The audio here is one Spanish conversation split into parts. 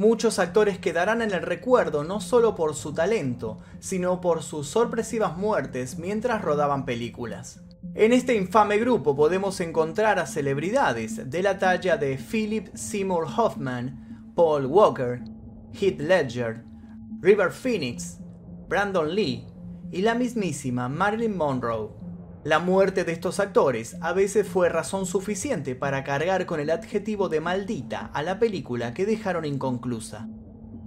muchos actores quedarán en el recuerdo no solo por su talento, sino por sus sorpresivas muertes mientras rodaban películas. En este infame grupo podemos encontrar a celebridades de la talla de Philip Seymour Hoffman, Paul Walker, Heath Ledger, River Phoenix, Brandon Lee y la mismísima Marilyn Monroe. La muerte de estos actores a veces fue razón suficiente para cargar con el adjetivo de maldita a la película que dejaron inconclusa.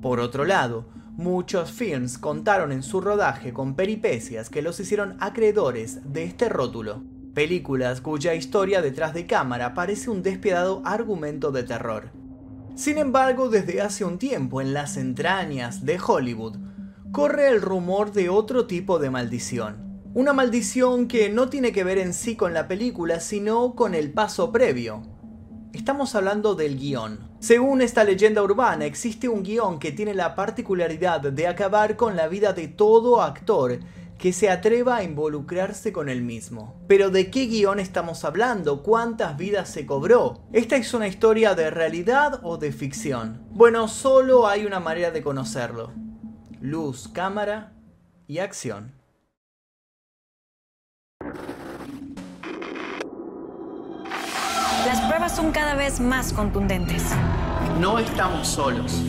Por otro lado, muchos films contaron en su rodaje con peripecias que los hicieron acreedores de este rótulo. Películas cuya historia detrás de cámara parece un despiadado argumento de terror. Sin embargo, desde hace un tiempo en las entrañas de Hollywood, corre el rumor de otro tipo de maldición una maldición que no tiene que ver en sí con la película, sino con el paso previo. Estamos hablando del guion. Según esta leyenda urbana, existe un guion que tiene la particularidad de acabar con la vida de todo actor que se atreva a involucrarse con el mismo. Pero ¿de qué guion estamos hablando? ¿Cuántas vidas se cobró? ¿Esta es una historia de realidad o de ficción? Bueno, solo hay una manera de conocerlo. Luz, cámara y acción. Las pruebas son cada vez más contundentes. No estamos solos.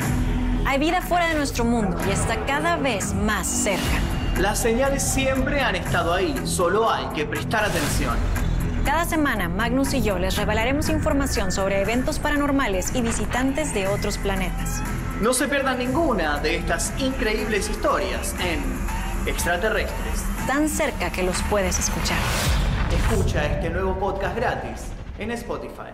Hay vida fuera de nuestro mundo y está cada vez más cerca. Las señales siempre han estado ahí, solo hay que prestar atención. Cada semana, Magnus y yo les revelaremos información sobre eventos paranormales y visitantes de otros planetas. No se pierdan ninguna de estas increíbles historias en Extraterrestres. Tan cerca que los puedes escuchar. Escucha este nuevo podcast gratis en Spotify.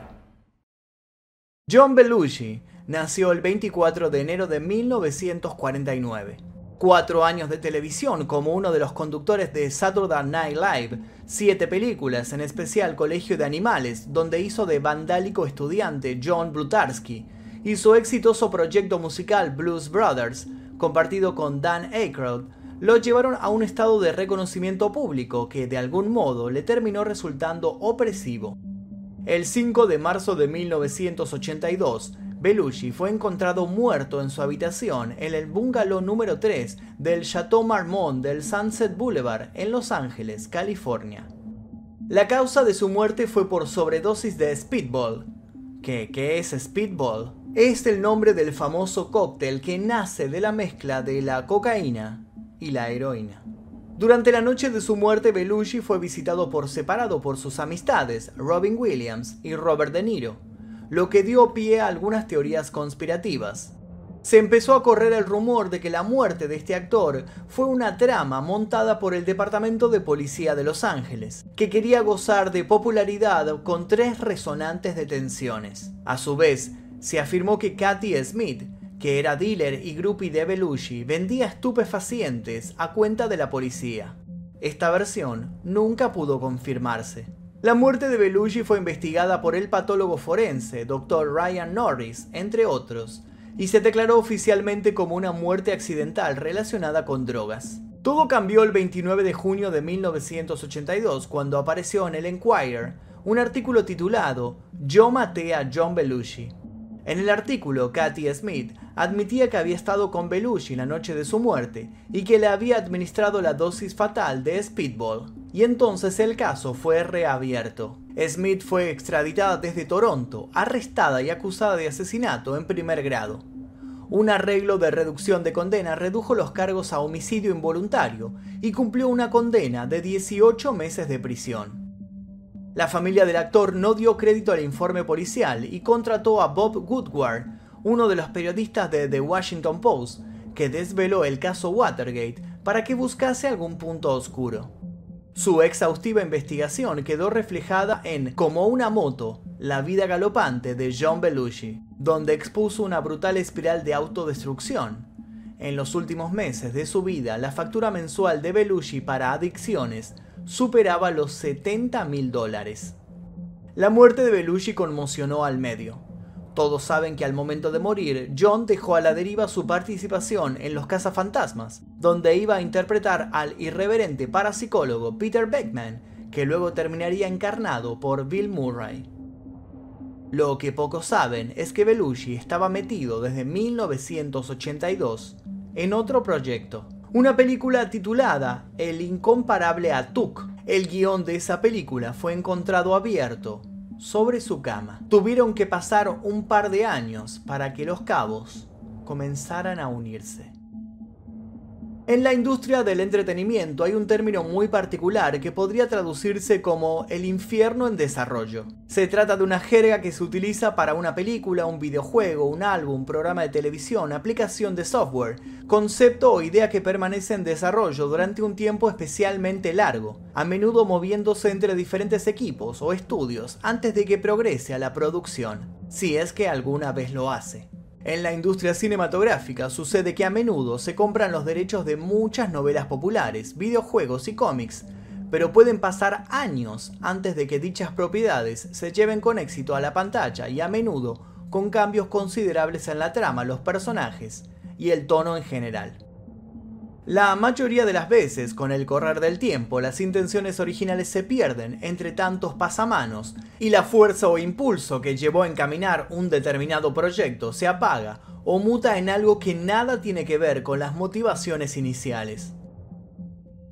John Belushi nació el 24 de enero de 1949. Cuatro años de televisión como uno de los conductores de Saturday Night Live, siete películas, en especial Colegio de Animales, donde hizo de vandálico estudiante John Blutarsky, y su exitoso proyecto musical Blues Brothers, compartido con Dan Aykroyd, lo llevaron a un estado de reconocimiento público que de algún modo le terminó resultando opresivo. El 5 de marzo de 1982, Belushi fue encontrado muerto en su habitación en el bungalow número 3 del Chateau Marmont del Sunset Boulevard en Los Ángeles, California. La causa de su muerte fue por sobredosis de speedball. ¿Qué, qué es speedball? Es el nombre del famoso cóctel que nace de la mezcla de la cocaína y la heroína. Durante la noche de su muerte, Belushi fue visitado por separado por sus amistades, Robin Williams y Robert De Niro, lo que dio pie a algunas teorías conspirativas. Se empezó a correr el rumor de que la muerte de este actor fue una trama montada por el Departamento de Policía de Los Ángeles, que quería gozar de popularidad con tres resonantes detenciones. A su vez, se afirmó que Kathy Smith, que era dealer y groupie de Belushi, vendía estupefacientes a cuenta de la policía. Esta versión nunca pudo confirmarse. La muerte de Belushi fue investigada por el patólogo forense, Dr. Ryan Norris, entre otros, y se declaró oficialmente como una muerte accidental relacionada con drogas. Todo cambió el 29 de junio de 1982 cuando apareció en el Enquirer un artículo titulado Yo maté a John Belushi. En el artículo, Kathy Smith admitía que había estado con Belushi la noche de su muerte y que le había administrado la dosis fatal de Speedball, y entonces el caso fue reabierto. Smith fue extraditada desde Toronto, arrestada y acusada de asesinato en primer grado. Un arreglo de reducción de condena redujo los cargos a homicidio involuntario y cumplió una condena de 18 meses de prisión. La familia del actor no dio crédito al informe policial y contrató a Bob Woodward, uno de los periodistas de The Washington Post, que desveló el caso Watergate para que buscase algún punto oscuro. Su exhaustiva investigación quedó reflejada en Como una moto, la vida galopante de John Belushi, donde expuso una brutal espiral de autodestrucción. En los últimos meses de su vida, la factura mensual de Belushi para adicciones superaba los 70 mil dólares. La muerte de Belushi conmocionó al medio. Todos saben que al momento de morir, John dejó a la deriva su participación en Los Cazafantasmas, donde iba a interpretar al irreverente parapsicólogo Peter Beckman, que luego terminaría encarnado por Bill Murray. Lo que pocos saben es que Belushi estaba metido desde 1982 en otro proyecto, una película titulada El incomparable Atuk. El guion de esa película fue encontrado abierto sobre su cama. Tuvieron que pasar un par de años para que los cabos comenzaran a unirse. En la industria del entretenimiento hay un término muy particular que podría traducirse como el infierno en desarrollo. Se trata de una jerga que se utiliza para una película, un videojuego, un álbum, programa de televisión, aplicación de software, concepto o idea que permanece en desarrollo durante un tiempo especialmente largo, a menudo moviéndose entre diferentes equipos o estudios antes de que progrese a la producción, si es que alguna vez lo hace. En la industria cinematográfica sucede que a menudo se compran los derechos de muchas novelas populares, videojuegos y cómics, pero pueden pasar años antes de que dichas propiedades se lleven con éxito a la pantalla y a menudo con cambios considerables en la trama, los personajes y el tono en general. La mayoría de las veces, con el correr del tiempo, las intenciones originales se pierden entre tantos pasamanos y la fuerza o impulso que llevó a encaminar un determinado proyecto se apaga o muta en algo que nada tiene que ver con las motivaciones iniciales.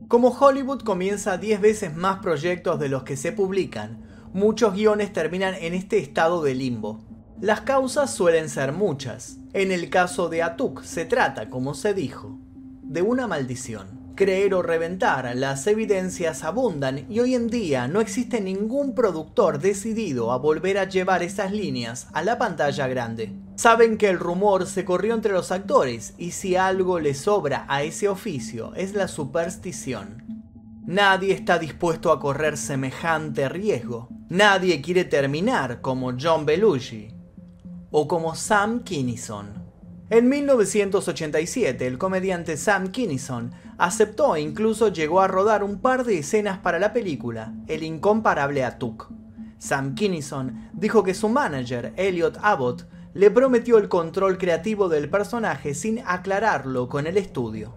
Como Hollywood comienza 10 veces más proyectos de los que se publican, muchos guiones terminan en este estado de limbo. Las causas suelen ser muchas. En el caso de Atuk se trata, como se dijo, de una maldición. Creer o reventar, las evidencias abundan y hoy en día no existe ningún productor decidido a volver a llevar esas líneas a la pantalla grande. Saben que el rumor se corrió entre los actores y si algo le sobra a ese oficio es la superstición. Nadie está dispuesto a correr semejante riesgo. Nadie quiere terminar como John Belushi o como Sam Kinison. En 1987, el comediante Sam Kinison aceptó e incluso llegó a rodar un par de escenas para la película, El incomparable Atuk. Sam Kinison dijo que su manager, Elliot Abbott, le prometió el control creativo del personaje sin aclararlo con el estudio.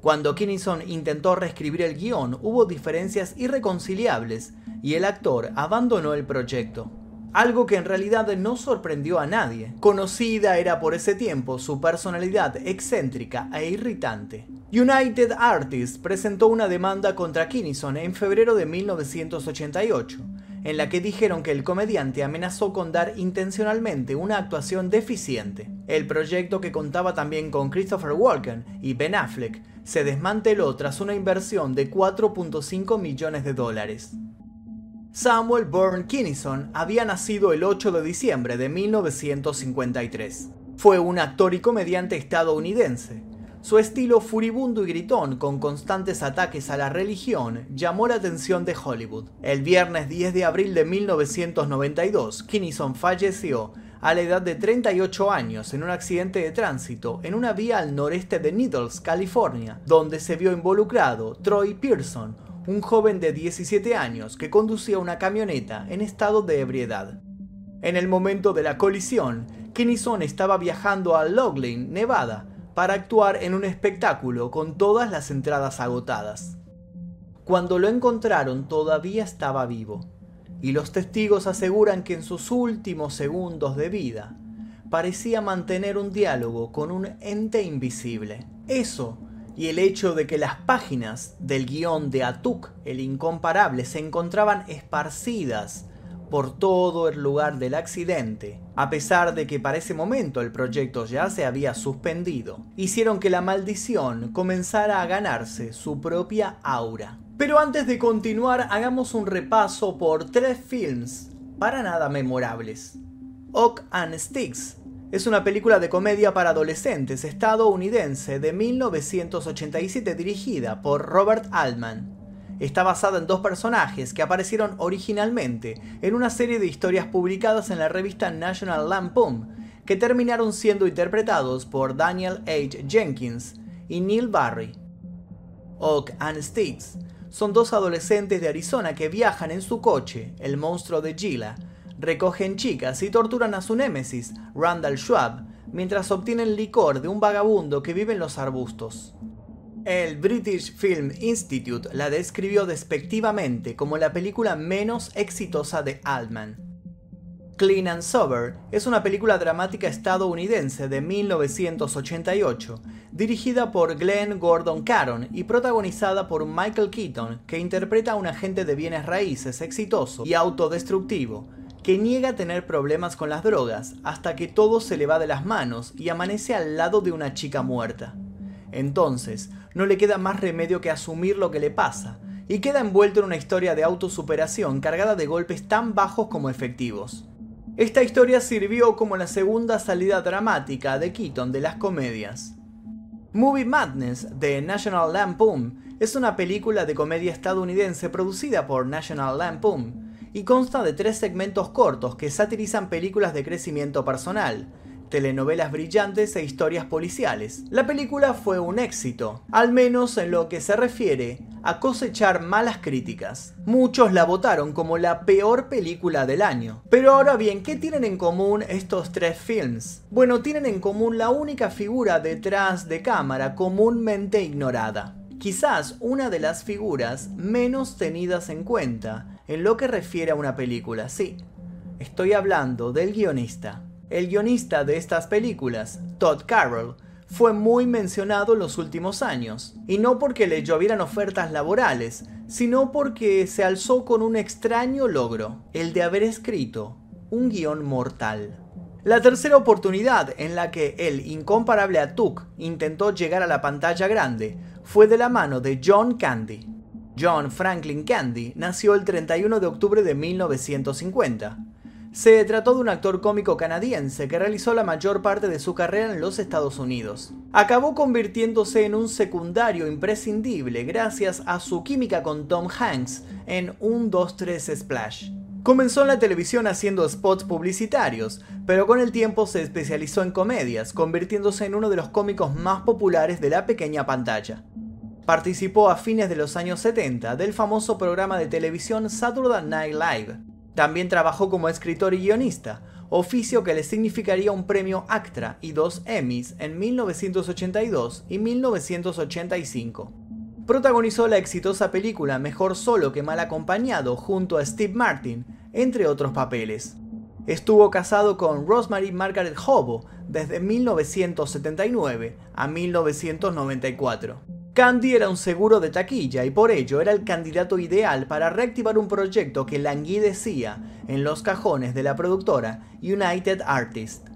Cuando Kinison intentó reescribir el guion, hubo diferencias irreconciliables y el actor abandonó el proyecto algo que en realidad no sorprendió a nadie. Conocida era por ese tiempo su personalidad excéntrica e irritante. United Artists presentó una demanda contra Kinison en febrero de 1988, en la que dijeron que el comediante amenazó con dar intencionalmente una actuación deficiente. El proyecto que contaba también con Christopher Walken y Ben Affleck se desmanteló tras una inversión de 4.5 millones de dólares. Samuel Byrne Kinnison había nacido el 8 de diciembre de 1953. Fue un actor y comediante estadounidense. Su estilo furibundo y gritón, con constantes ataques a la religión, llamó la atención de Hollywood. El viernes 10 de abril de 1992, Kinnison falleció a la edad de 38 años en un accidente de tránsito en una vía al noreste de Needles, California, donde se vio involucrado Troy Pearson, un joven de 17 años que conducía una camioneta en estado de ebriedad. En el momento de la colisión, Kinnison estaba viajando a Loglin, Nevada, para actuar en un espectáculo con todas las entradas agotadas. Cuando lo encontraron todavía estaba vivo, y los testigos aseguran que en sus últimos segundos de vida parecía mantener un diálogo con un ente invisible. Eso y el hecho de que las páginas del guion de Atuk, el incomparable, se encontraban esparcidas por todo el lugar del accidente, a pesar de que para ese momento el proyecto ya se había suspendido, hicieron que la maldición comenzara a ganarse su propia aura. Pero antes de continuar, hagamos un repaso por tres films para nada memorables. Oak and Sticks, es una película de comedia para adolescentes estadounidense de 1987 dirigida por Robert Altman. Está basada en dos personajes que aparecieron originalmente en una serie de historias publicadas en la revista National Lampoon, que terminaron siendo interpretados por Daniel H. Jenkins y Neil Barry. Oak and Sticks son dos adolescentes de Arizona que viajan en su coche, el monstruo de Gila, recogen chicas y torturan a su némesis, Randall Schwab, mientras obtienen licor de un vagabundo que vive en los arbustos. El British Film Institute la describió despectivamente como la película menos exitosa de Altman. Clean and Sober es una película dramática estadounidense de 1988, dirigida por Glenn Gordon Caron y protagonizada por Michael Keaton, que interpreta a un agente de bienes raíces exitoso y autodestructivo, que niega tener problemas con las drogas hasta que todo se le va de las manos y amanece al lado de una chica muerta. Entonces, no le queda más remedio que asumir lo que le pasa, y queda envuelto en una historia de autosuperación cargada de golpes tan bajos como efectivos. Esta historia sirvió como la segunda salida dramática de Keaton de las comedias. Movie Madness de National Lampoon es una película de comedia estadounidense producida por National Lampoon y consta de tres segmentos cortos que satirizan películas de crecimiento personal, telenovelas brillantes e historias policiales. La película fue un éxito, al menos en lo que se refiere a cosechar malas críticas. Muchos la votaron como la peor película del año. Pero ahora bien, ¿qué tienen en común estos tres films? Bueno, tienen en común la única figura detrás de cámara comúnmente ignorada. Quizás una de las figuras menos tenidas en cuenta en lo que refiere a una película, sí. Estoy hablando del guionista. El guionista de estas películas, Todd Carroll, fue muy mencionado en los últimos años, y no porque le llovieran ofertas laborales, sino porque se alzó con un extraño logro, el de haber escrito un guion mortal. La tercera oportunidad en la que el incomparable Atuk intentó llegar a la pantalla grande fue de la mano de John Candy. John Franklin Candy nació el 31 de octubre de 1950 se trató de un actor cómico canadiense que realizó la mayor parte de su carrera en los Estados Unidos. Acabó convirtiéndose en un secundario imprescindible gracias a su química con Tom Hanks en Un 2-3 Splash. Comenzó en la televisión haciendo spots publicitarios, pero con el tiempo se especializó en comedias, convirtiéndose en uno de los cómicos más populares de la pequeña pantalla. Participó a fines de los años 70 del famoso programa de televisión Saturday Night Live, también trabajó como escritor y guionista, oficio que le significaría un premio ACTRA y dos Emmys en 1982 y 1985. Protagonizó la exitosa película Mejor solo que mal acompañado junto a Steve Martin, entre otros papeles. Estuvo casado con Rosemary Margaret Hobo desde 1979 a 1994. Candy era un seguro de taquilla y por ello era el candidato ideal para reactivar un proyecto que languidecía en los cajones de la productora United Artists.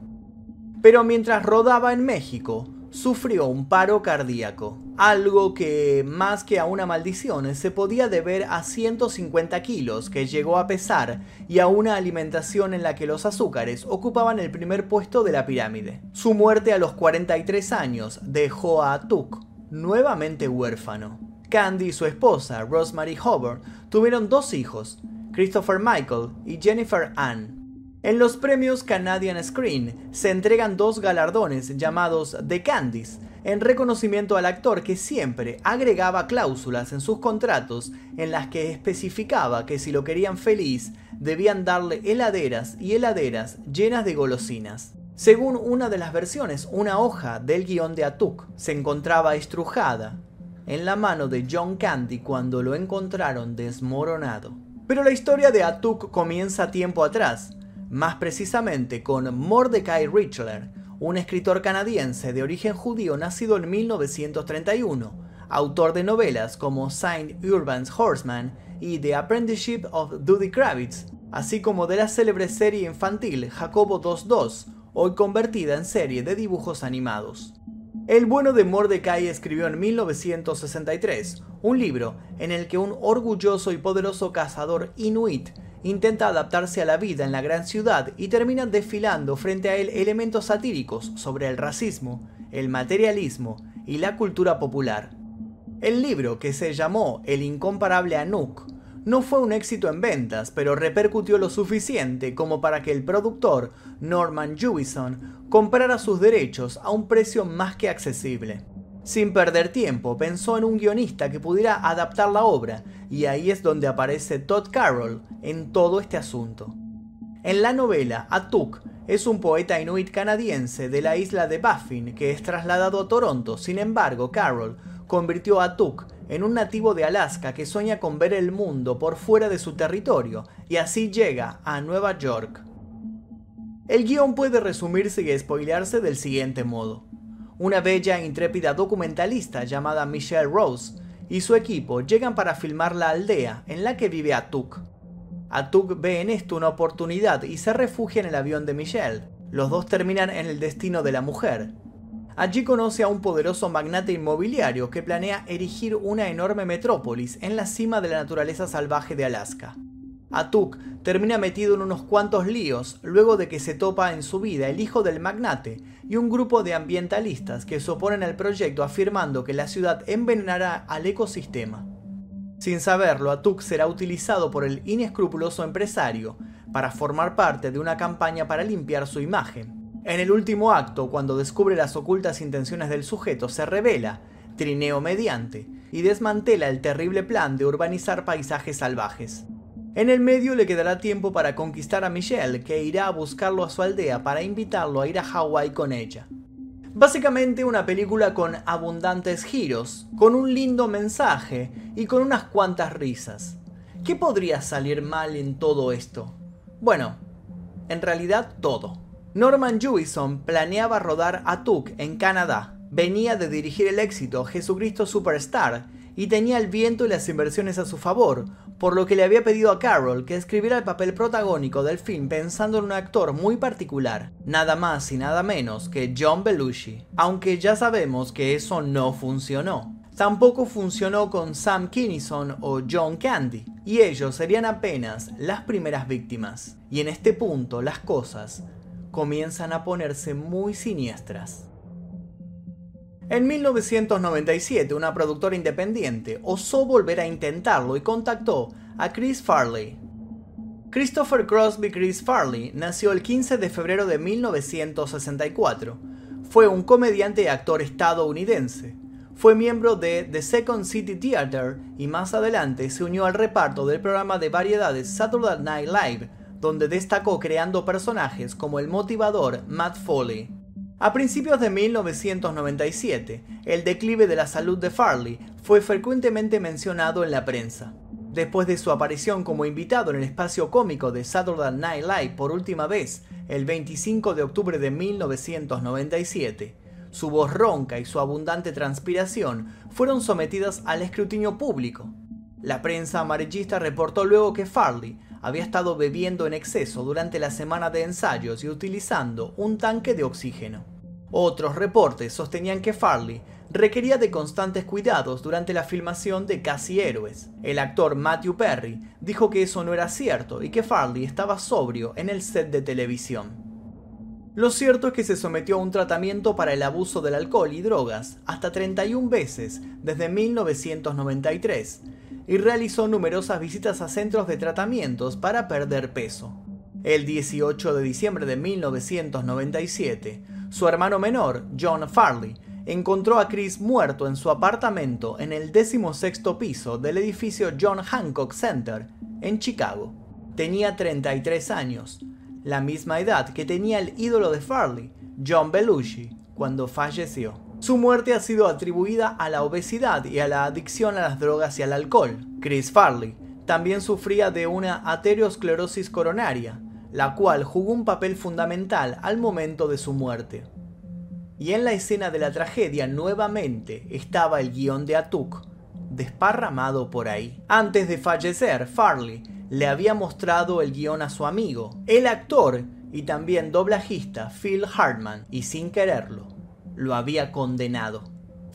Pero mientras rodaba en México, sufrió un paro cardíaco, algo que, más que a una maldición, se podía deber a 150 kilos que llegó a pesar y a una alimentación en la que los azúcares ocupaban el primer puesto de la pirámide. Su muerte a los 43 años dejó a Tuk nuevamente huérfano. Candy y su esposa, Rosemary Hubbard, tuvieron dos hijos, Christopher Michael y Jennifer Ann. En los premios Canadian Screen se entregan dos galardones llamados The Candies, en reconocimiento al actor que siempre agregaba cláusulas en sus contratos en las que especificaba que si lo querían feliz debían darle heladeras y heladeras llenas de golosinas. Según una de las versiones, una hoja del guion de Atuk se encontraba estrujada en la mano de John Candy cuando lo encontraron desmoronado. Pero la historia de Atuk comienza tiempo atrás, más precisamente con Mordecai Richler, un escritor canadiense de origen judío nacido en 1931, autor de novelas como Saint Urban's Horseman y The Apprenticeship of Dudy Kravitz, así como de la célebre serie infantil Jacobo 2.2, hoy convertida en serie de dibujos animados. El bueno de Mordecai escribió en 1963 un libro en el que un orgulloso y poderoso cazador inuit intenta adaptarse a la vida en la gran ciudad y termina desfilando frente a él elementos satíricos sobre el racismo, el materialismo y la cultura popular. El libro, que se llamó El incomparable Anuk, no fue un éxito en ventas, pero repercutió lo suficiente como para que el productor, Norman Jewison, comprara sus derechos a un precio más que accesible. Sin perder tiempo, pensó en un guionista que pudiera adaptar la obra, y ahí es donde aparece Todd Carroll en todo este asunto. En la novela, Atuk es un poeta inuit canadiense de la isla de Baffin que es trasladado a Toronto, sin embargo, Carroll convirtió a Atuk en un nativo de Alaska que sueña con ver el mundo por fuera de su territorio y así llega a Nueva York. El guion puede resumirse y spoilearse del siguiente modo. Una bella e intrépida documentalista llamada Michelle Rose y su equipo llegan para filmar la aldea en la que vive Atuk. Atuk ve en esto una oportunidad y se refugia en el avión de Michelle. Los dos terminan en el destino de la mujer. Allí conoce a un poderoso magnate inmobiliario que planea erigir una enorme metrópolis en la cima de la naturaleza salvaje de Alaska. Atuk termina metido en unos cuantos líos luego de que se topa en su vida el hijo del magnate y un grupo de ambientalistas que se oponen al proyecto afirmando que la ciudad envenenará al ecosistema. Sin saberlo, Atuk será utilizado por el inescrupuloso empresario para formar parte de una campaña para limpiar su imagen. En el último acto, cuando descubre las ocultas intenciones del sujeto, se revela, trineo mediante, y desmantela el terrible plan de urbanizar paisajes salvajes. En el medio le quedará tiempo para conquistar a Michelle, que irá a buscarlo a su aldea para invitarlo a ir a Hawái con ella. Básicamente una película con abundantes giros, con un lindo mensaje y con unas cuantas risas. ¿Qué podría salir mal en todo esto? Bueno, en realidad todo. Norman Jewison planeaba rodar a Tuk en Canadá. Venía de dirigir el éxito Jesucristo Superstar y tenía el viento y las inversiones a su favor, por lo que le había pedido a Carroll que escribiera el papel protagónico del film pensando en un actor muy particular, nada más y nada menos que John Belushi, aunque ya sabemos que eso no funcionó. Tampoco funcionó con Sam Kinison o John Candy, y ellos serían apenas las primeras víctimas. Y en este punto las cosas comienzan a ponerse muy siniestras. En 1997, una productora independiente osó volver a intentarlo y contactó a Chris Farley. Christopher Crosby Chris Farley nació el 15 de febrero de 1964. Fue un comediante y actor estadounidense. Fue miembro de The Second City Theater y más adelante se unió al reparto del programa de variedades Saturday Night Live, donde destacó creando personajes como el motivador Matt Foley. A principios de 1997, el declive de la salud de Farley fue frecuentemente mencionado en la prensa. Después de su aparición como invitado en el espacio cómico de Saturday Night Live por última vez el 25 de octubre de 1997, su voz ronca y su abundante transpiración fueron sometidas al escrutinio público. La prensa amarillista reportó luego que Farley había estado bebiendo en exceso durante la semana de ensayos y utilizando un tanque de oxígeno. Otros reportes sostenían que Farley requería de constantes cuidados durante la filmación de Casi Héroes. El actor Matthew Perry dijo que eso no era cierto y que Farley estaba sobrio en el set de televisión. Lo cierto es que se sometió a un tratamiento para el abuso del alcohol y drogas hasta 31 veces desde 1993 y realizó numerosas visitas a centros de tratamientos para perder peso. El 18 de diciembre de 1997, su hermano menor, John Farley, encontró a Chris muerto en su apartamento en el decimosexto piso del edificio John Hancock Center, en Chicago. Tenía 33 años, la misma edad que tenía el ídolo de Farley, John Belushi, cuando falleció. Su muerte ha sido atribuida a la obesidad y a la adicción a las drogas y al alcohol. Chris Farley también sufría de una aterosclerosis coronaria, la cual jugó un papel fundamental al momento de su muerte. Y en la escena de la tragedia nuevamente estaba el guion de Atuk, desparramado por ahí. Antes de fallecer, Farley le había mostrado el guion a su amigo, el actor y también doblajista Phil Hartman, y sin quererlo, lo había condenado.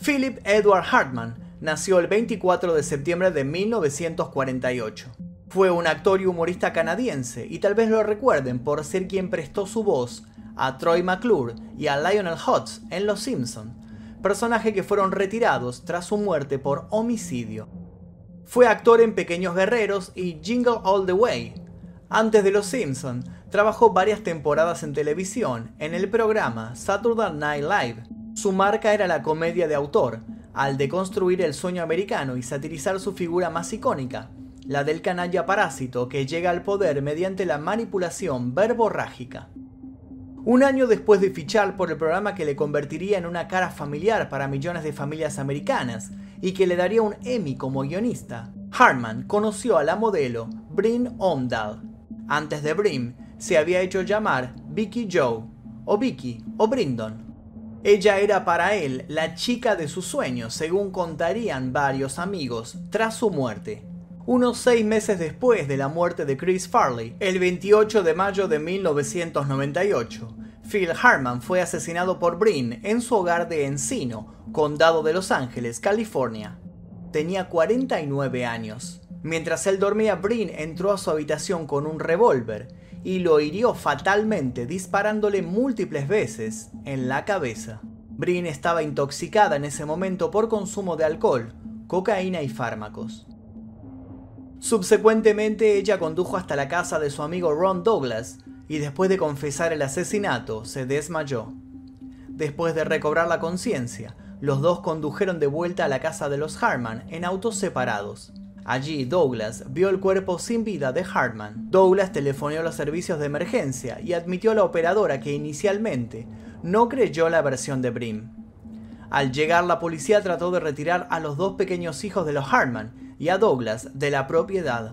Philip Edward Hartman nació el 24 de septiembre de 1948. Fue un actor y humorista canadiense y tal vez lo recuerden por ser quien prestó su voz a Troy McClure y a Lionel Hutz en Los Simpson, personajes que fueron retirados tras su muerte por homicidio. Fue actor en Pequeños Guerreros y Jingle All the Way. Antes de Los Simpson, trabajó varias temporadas en televisión en el programa Saturday Night Live, su marca era la comedia de autor, al deconstruir el sueño americano y satirizar su figura más icónica, la del canalla parásito que llega al poder mediante la manipulación verborrágica. Un año después de fichar por el programa que le convertiría en una cara familiar para millones de familias americanas y que le daría un Emmy como guionista, Harman conoció a la modelo Bryn Omdal. Antes de Brim, se había hecho llamar Vicky Joe, o Vicky, o Brindon. Ella era para él la chica de sus sueños, según contarían varios amigos, tras su muerte. Unos seis meses después de la muerte de Chris Farley, el 28 de mayo de 1998, Phil Harman fue asesinado por Brin en su hogar de Encino, condado de Los Ángeles, California. Tenía 49 años. Mientras él dormía, Brin entró a su habitación con un revólver y lo hirió fatalmente disparándole múltiples veces en la cabeza. Brin estaba intoxicada en ese momento por consumo de alcohol, cocaína y fármacos. Subsecuentemente ella condujo hasta la casa de su amigo Ron Douglas y después de confesar el asesinato se desmayó. Después de recobrar la conciencia, los dos condujeron de vuelta a la casa de los Harman en autos separados. Allí Douglas vio el cuerpo sin vida de Hartman. Douglas telefonó a los servicios de emergencia y admitió a la operadora que inicialmente no creyó la versión de Brim. Al llegar la policía trató de retirar a los dos pequeños hijos de los Hartman y a Douglas de la propiedad.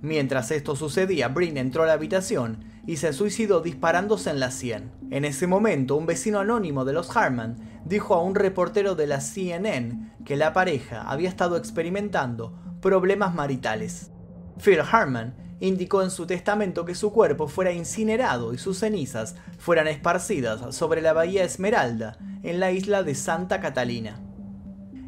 Mientras esto sucedía, Brin entró a la habitación y se suicidó disparándose en la sien. En ese momento, un vecino anónimo de los Hartman dijo a un reportero de la CNN que la pareja había estado experimentando problemas maritales. Phil Harman indicó en su testamento que su cuerpo fuera incinerado y sus cenizas fueran esparcidas sobre la bahía Esmeralda en la isla de Santa Catalina.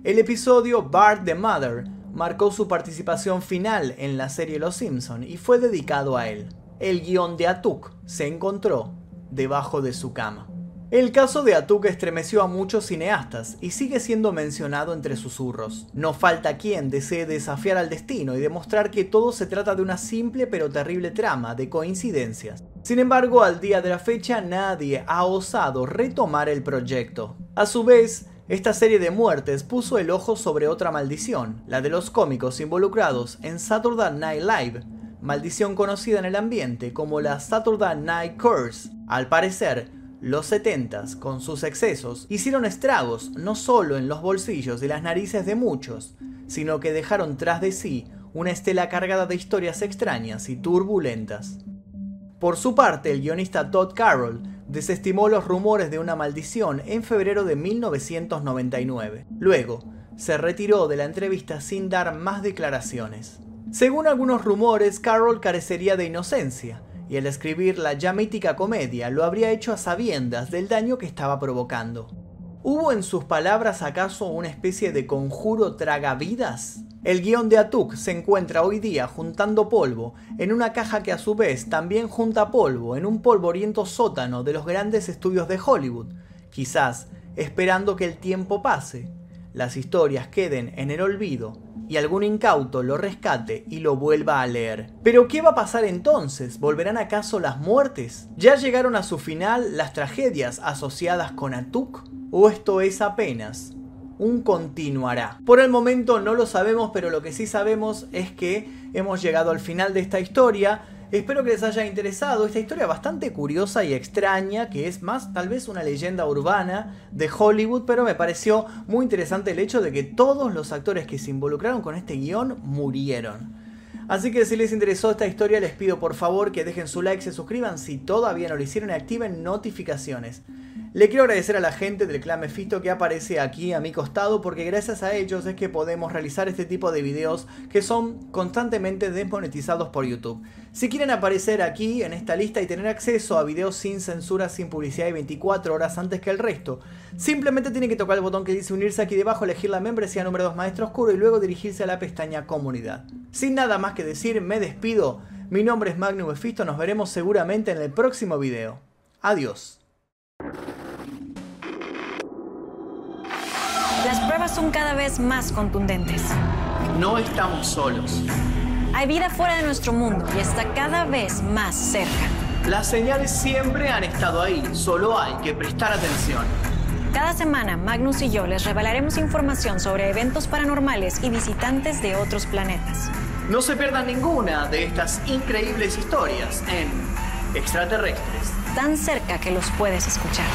El episodio Bart the Mother marcó su participación final en la serie Los Simpson y fue dedicado a él. El guion de Atuk se encontró debajo de su cama. El caso de Atuk estremeció a muchos cineastas y sigue siendo mencionado entre susurros. No falta quien desee desafiar al destino y demostrar que todo se trata de una simple pero terrible trama de coincidencias. Sin embargo, al día de la fecha nadie ha osado retomar el proyecto. A su vez, esta serie de muertes puso el ojo sobre otra maldición, la de los cómicos involucrados en Saturday Night Live, maldición conocida en el ambiente como la Saturday Night Curse. Al parecer, los 70 con sus excesos, hicieron estragos no solo en los bolsillos y las narices de muchos, sino que dejaron tras de sí una estela cargada de historias extrañas y turbulentas. Por su parte, el guionista Todd Carroll desestimó los rumores de una maldición en febrero de 1999. Luego, se retiró de la entrevista sin dar más declaraciones. Según algunos rumores, Carroll carecería de inocencia, y al escribir la ya mítica comedia lo habría hecho a sabiendas del daño que estaba provocando. ¿Hubo en sus palabras acaso una especie de conjuro tragavidas? El guion de Atuk se encuentra hoy día juntando polvo en una caja que a su vez también junta polvo en un polvoriento sótano de los grandes estudios de Hollywood, quizás esperando que el tiempo pase, las historias queden en el olvido y algún incauto lo rescate y lo vuelva a leer. Pero ¿qué va a pasar entonces? ¿Volverán acaso las muertes? ¿Ya llegaron a su final las tragedias asociadas con Atuk? ¿O esto es apenas un continuará. Por el momento no lo sabemos, pero lo que sí sabemos es que hemos llegado al final de esta historia. Espero que les haya interesado esta historia bastante curiosa y extraña, que es más tal vez una leyenda urbana de Hollywood, pero me pareció muy interesante el hecho de que todos los actores que se involucraron con este guion murieron. Así que si les interesó esta historia les pido por favor que dejen su like, se suscriban si todavía no lo hicieron y activen notificaciones. Le quiero agradecer a la gente del clan Mephisto que aparece aquí a mi costado porque gracias a ellos es que podemos realizar este tipo de videos que son constantemente desmonetizados por YouTube. Si quieren aparecer aquí en esta lista y tener acceso a videos sin censura, sin publicidad y 24 horas antes que el resto, simplemente tienen que tocar el botón que dice unirse aquí debajo, elegir la membresía número 2 Maestro Oscuro y luego dirigirse a la pestaña Comunidad. Sin nada más que decir, me despido. Mi nombre es Magnum Mephisto, nos veremos seguramente en el próximo video. Adiós. Pruebas son cada vez más contundentes. No estamos solos. Hay vida fuera de nuestro mundo y está cada vez más cerca. Las señales siempre han estado ahí, solo hay que prestar atención. Cada semana, Magnus y yo les revelaremos información sobre eventos paranormales y visitantes de otros planetas. No se pierdan ninguna de estas increíbles historias en Extraterrestres. Tan cerca que los puedes escuchar.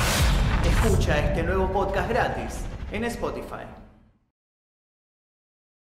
Escucha este nuevo podcast gratis en Spotify.